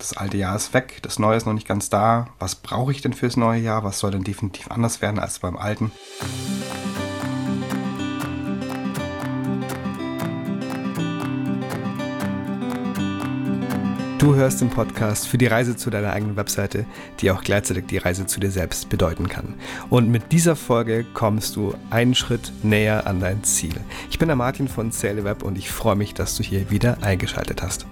das alte Jahr ist weg, das neue ist noch nicht ganz da. Was brauche ich denn fürs neue Jahr? Was soll denn definitiv anders werden als beim alten? Du hörst den Podcast für die Reise zu deiner eigenen Webseite, die auch gleichzeitig die Reise zu dir selbst bedeuten kann. Und mit dieser Folge kommst du einen Schritt näher an dein Ziel. Ich bin der Martin von Web und ich freue mich, dass du hier wieder eingeschaltet hast.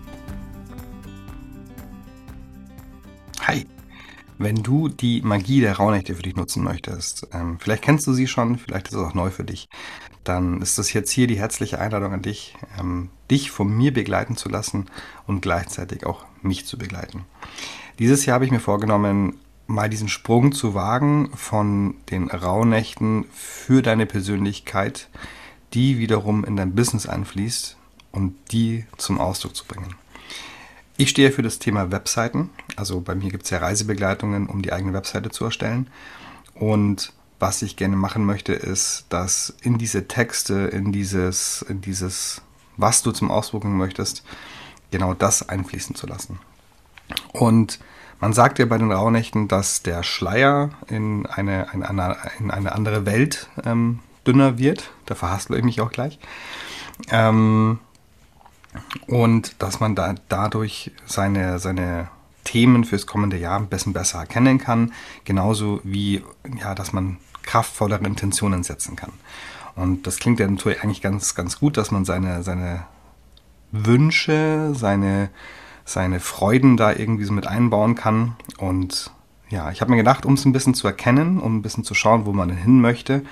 Hi! Wenn du die Magie der Rauhnächte für dich nutzen möchtest, ähm, vielleicht kennst du sie schon, vielleicht ist es auch neu für dich, dann ist das jetzt hier die herzliche Einladung an dich, ähm, dich von mir begleiten zu lassen und gleichzeitig auch mich zu begleiten. Dieses Jahr habe ich mir vorgenommen, mal diesen Sprung zu wagen von den Rauhnächten für deine Persönlichkeit, die wiederum in dein Business einfließt und die zum Ausdruck zu bringen. Ich stehe für das Thema Webseiten. Also bei mir gibt es ja Reisebegleitungen, um die eigene Webseite zu erstellen. Und was ich gerne machen möchte, ist, dass in diese Texte, in dieses, in dieses, was du zum Ausdruck bringen möchtest, genau das einfließen zu lassen. Und man sagt ja bei den Rauhnächten, dass der Schleier in eine, eine, in eine andere Welt ähm, dünner wird. Da verhaspel ich mich auch gleich. Ähm, und dass man da dadurch seine, seine Themen fürs kommende Jahr ein bisschen besser erkennen kann, genauso wie ja, dass man kraftvollere Intentionen setzen kann. Und das klingt ja natürlich eigentlich ganz, ganz gut, dass man seine, seine Wünsche, seine, seine Freuden da irgendwie so mit einbauen kann. Und ja, ich habe mir gedacht, um es ein bisschen zu erkennen, um ein bisschen zu schauen, wo man hin möchte,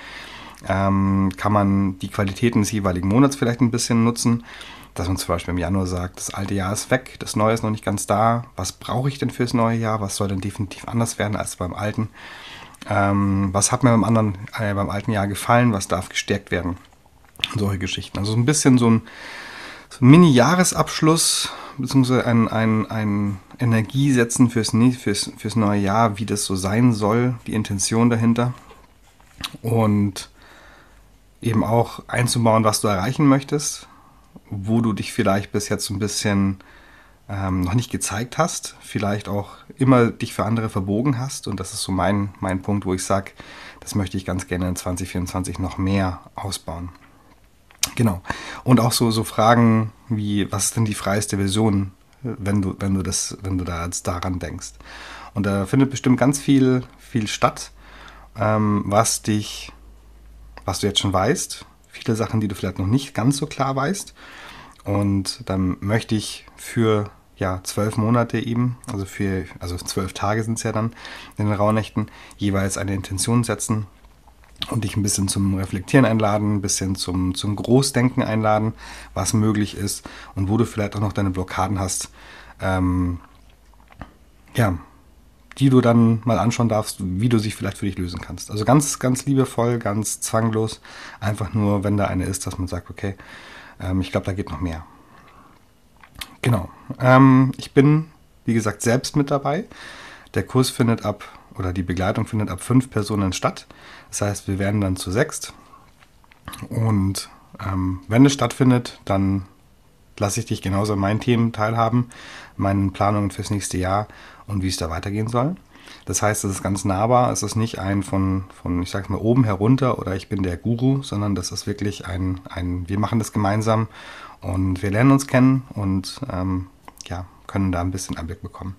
ähm, kann man die Qualitäten des jeweiligen Monats vielleicht ein bisschen nutzen dass man zum Beispiel im Januar sagt, das alte Jahr ist weg, das neue ist noch nicht ganz da. Was brauche ich denn fürs neue Jahr? Was soll denn definitiv anders werden als beim alten? Ähm, was hat mir beim anderen, äh, beim alten Jahr gefallen? Was darf gestärkt werden? Und solche Geschichten. Also so ein bisschen so ein, so ein Mini-Jahresabschluss, beziehungsweise ein, ein, ein Energiesetzen fürs, fürs, fürs neue Jahr, wie das so sein soll, die Intention dahinter. Und eben auch einzubauen, was du erreichen möchtest wo du dich vielleicht bis jetzt ein bisschen ähm, noch nicht gezeigt hast, vielleicht auch immer dich für andere verbogen hast. Und das ist so mein, mein Punkt, wo ich sage, das möchte ich ganz gerne in 2024 noch mehr ausbauen. Genau. Und auch so, so Fragen wie, was ist denn die freieste Version, wenn du, wenn du, das, wenn du da jetzt daran denkst. Und da findet bestimmt ganz viel, viel statt, ähm, was dich, was du jetzt schon weißt, viele Sachen, die du vielleicht noch nicht ganz so klar weißt. Und dann möchte ich für ja, zwölf Monate eben, also für, also zwölf Tage sind es ja dann in den Rauhnächten, jeweils eine Intention setzen und dich ein bisschen zum Reflektieren einladen, ein bisschen zum, zum Großdenken einladen, was möglich ist und wo du vielleicht auch noch deine Blockaden hast. Ähm, ja, die du dann mal anschauen darfst, wie du sie vielleicht für dich lösen kannst. Also ganz, ganz liebevoll, ganz zwanglos, einfach nur, wenn da eine ist, dass man sagt, okay, ähm, ich glaube, da geht noch mehr. Genau. Ähm, ich bin, wie gesagt, selbst mit dabei. Der Kurs findet ab, oder die Begleitung findet ab fünf Personen statt. Das heißt, wir werden dann zu sechst. Und ähm, wenn es stattfindet, dann lasse ich dich genauso an meinen Themen teilhaben, meinen Planungen fürs nächste Jahr und wie es da weitergehen soll. Das heißt, es ist ganz nahbar, es ist nicht ein von, von ich sage mal, oben herunter oder ich bin der Guru, sondern das ist wirklich ein, ein wir machen das gemeinsam und wir lernen uns kennen und ähm, ja, können da ein bisschen Einblick bekommen.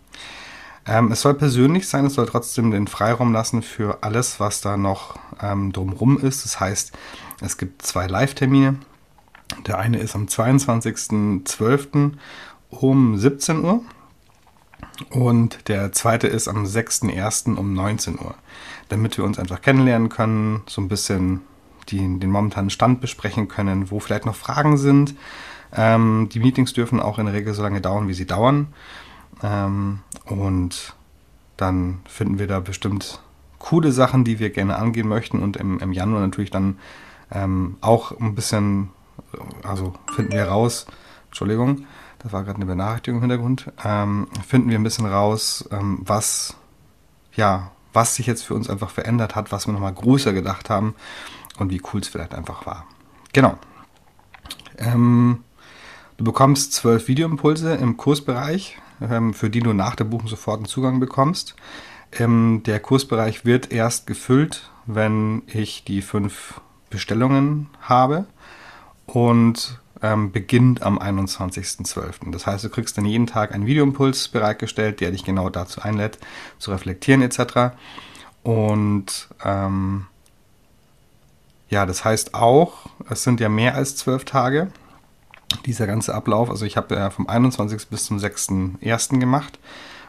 Ähm, es soll persönlich sein, es soll trotzdem den Freiraum lassen für alles, was da noch ähm, drumrum ist. Das heißt, es gibt zwei Live-Termine. Der eine ist am 22.12. um 17 Uhr und der zweite ist am 6.1. um 19 Uhr, damit wir uns einfach kennenlernen können, so ein bisschen die, den momentanen Stand besprechen können, wo vielleicht noch Fragen sind. Ähm, die Meetings dürfen auch in der Regel so lange dauern, wie sie dauern. Ähm, und dann finden wir da bestimmt coole Sachen, die wir gerne angehen möchten und im, im Januar natürlich dann ähm, auch ein bisschen, also finden wir raus, Entschuldigung, da war gerade eine Benachrichtigung im Hintergrund, ähm, finden wir ein bisschen raus, ähm, was, ja, was sich jetzt für uns einfach verändert hat, was wir nochmal größer gedacht haben und wie cool es vielleicht einfach war. Genau. Ähm, du bekommst zwölf Videoimpulse im Kursbereich. ähm, für die du nach der Buchung sofort einen Zugang bekommst. Ähm, der Kursbereich wird erst gefüllt, wenn ich die fünf Bestellungen habe und ähm, beginnt am 21.12. Das heißt, du kriegst dann jeden Tag einen Videoimpuls bereitgestellt, der dich genau dazu einlädt, zu reflektieren etc. Und ähm, ja, das heißt auch, es sind ja mehr als zwölf Tage, dieser ganze Ablauf. Also ich habe ja vom 21. bis zum 6.1. gemacht,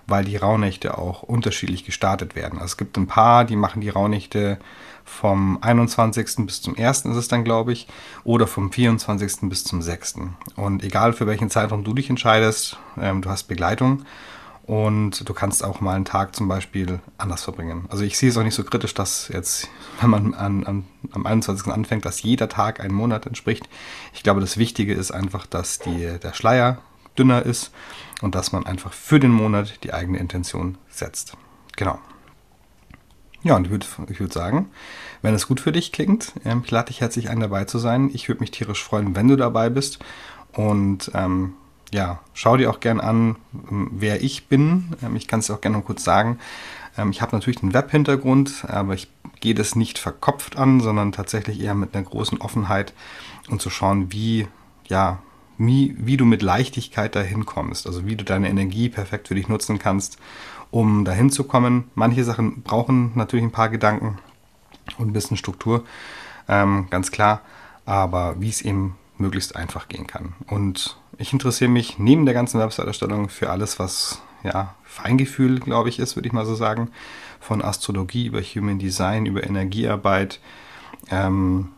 weil die Rauhnächte auch unterschiedlich gestartet werden. Also es gibt ein paar, die machen die Rauhnächte vom 21. bis zum 1. ist es dann, glaube ich, oder vom 24. bis zum 6. Und egal für welchen Zeitraum du dich entscheidest, ähm, du hast Begleitung und du kannst auch mal einen Tag zum Beispiel anders verbringen. Also ich sehe es auch nicht so kritisch, dass jetzt, wenn man an, an, am 21. anfängt, dass jeder Tag einen Monat entspricht. Ich glaube, das Wichtige ist einfach, dass die, der Schleier dünner ist und dass man einfach für den Monat die eigene Intention setzt. Genau. Ja, und ich würde würd sagen, wenn es gut für dich klingt, ähm, ich lade dich herzlich ein, dabei zu sein. Ich würde mich tierisch freuen, wenn du dabei bist. Und ähm, ja, schau dir auch gern an, ähm, wer ich bin. Ähm, ich kann es auch gerne noch kurz sagen. Ähm, ich habe natürlich einen Web-Hintergrund, aber ich gehe das nicht verkopft an, sondern tatsächlich eher mit einer großen Offenheit und zu schauen, wie, ja, wie, wie du mit Leichtigkeit dahin kommst. Also wie du deine Energie perfekt für dich nutzen kannst, um dahin zu kommen. Manche Sachen brauchen natürlich ein paar Gedanken und ein bisschen Struktur, ähm, ganz klar. Aber wie es eben möglichst einfach gehen kann. Und ich interessiere mich neben der ganzen Website-Erstellung für alles, was ja, Feingefühl, glaube ich, ist, würde ich mal so sagen. Von Astrologie über Human Design, über Energiearbeit. Ähm,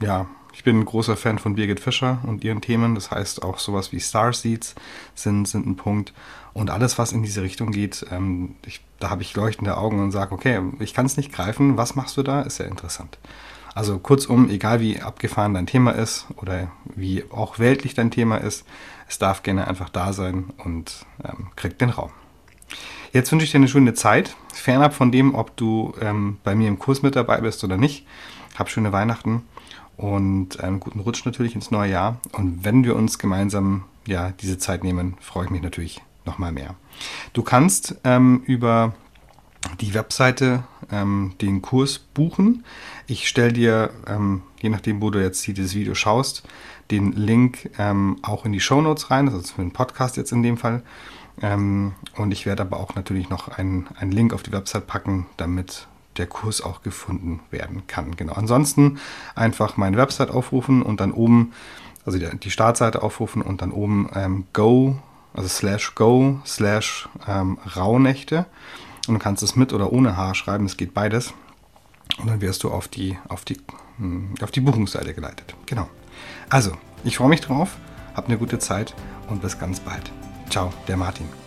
ja, ich bin ein großer Fan von Birgit Fischer und ihren Themen. Das heißt, auch sowas wie Starseeds sind, sind ein Punkt. Und alles, was in diese Richtung geht, ähm, ich, da habe ich leuchtende Augen und sage, okay, ich kann es nicht greifen. Was machst du da? Ist sehr interessant. Also kurzum, egal wie abgefahren dein Thema ist oder wie auch weltlich dein Thema ist, es darf gerne einfach da sein und ähm, kriegt den Raum. Jetzt wünsche ich dir eine schöne Zeit, fernab von dem, ob du ähm, bei mir im Kurs mit dabei bist oder nicht. Hab schöne Weihnachten und einen guten Rutsch natürlich ins neue Jahr. Und wenn wir uns gemeinsam ja, diese Zeit nehmen, freue ich mich natürlich nochmal mehr. Du kannst ähm, über die Webseite ähm, den Kurs buchen. Ich stelle dir, ähm, je nachdem, wo du jetzt dieses Video schaust, den Link ähm, auch in die Show Notes rein, das ist für den Podcast jetzt in dem Fall. Ähm, und ich werde aber auch natürlich noch einen, einen Link auf die Website packen, damit der Kurs auch gefunden werden kann. Genau. Ansonsten einfach meine Website aufrufen und dann oben, also die, die Startseite aufrufen und dann oben ähm, go, also slash go slash ähm, Rauhnächte und du kannst es mit oder ohne H schreiben, es geht beides. Und dann wirst du auf die, auf die, hm, auf die Buchungsseite geleitet. Genau. Also, ich freue mich drauf, hab eine gute Zeit und bis ganz bald. Ciao, der Martin.